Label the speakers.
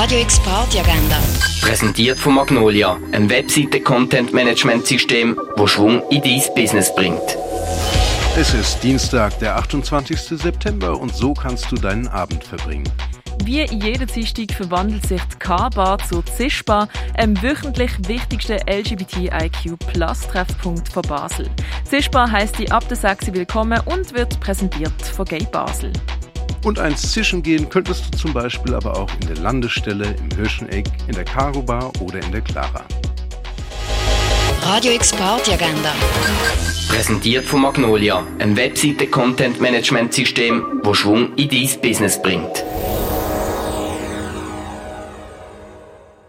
Speaker 1: Radio X Party Agenda.
Speaker 2: Präsentiert von Magnolia, einem Webseite-Content-Management-System, wo Schwung in dein Business bringt.
Speaker 3: Es ist Dienstag, der 28. September und so kannst du deinen Abend verbringen.
Speaker 4: Wie jeden Dienstag verwandelt sich die K-Bar zur Zischbar, einem wöchentlich wichtigsten LGBTIQ-Plus-Treffpunkt von Basel. Zischbar heisst die ab der 6 willkommen und wird präsentiert von Gay Basel.
Speaker 3: Und eins zischen gehen könntest du zum Beispiel aber auch in der Landestelle, im Hirscheneck, in der Cargo Bar oder in der Clara.
Speaker 1: Radio X Party Agenda.
Speaker 2: Präsentiert von Magnolia, einem Webseite-Content-Management-System, wo Schwung in dein Business bringt.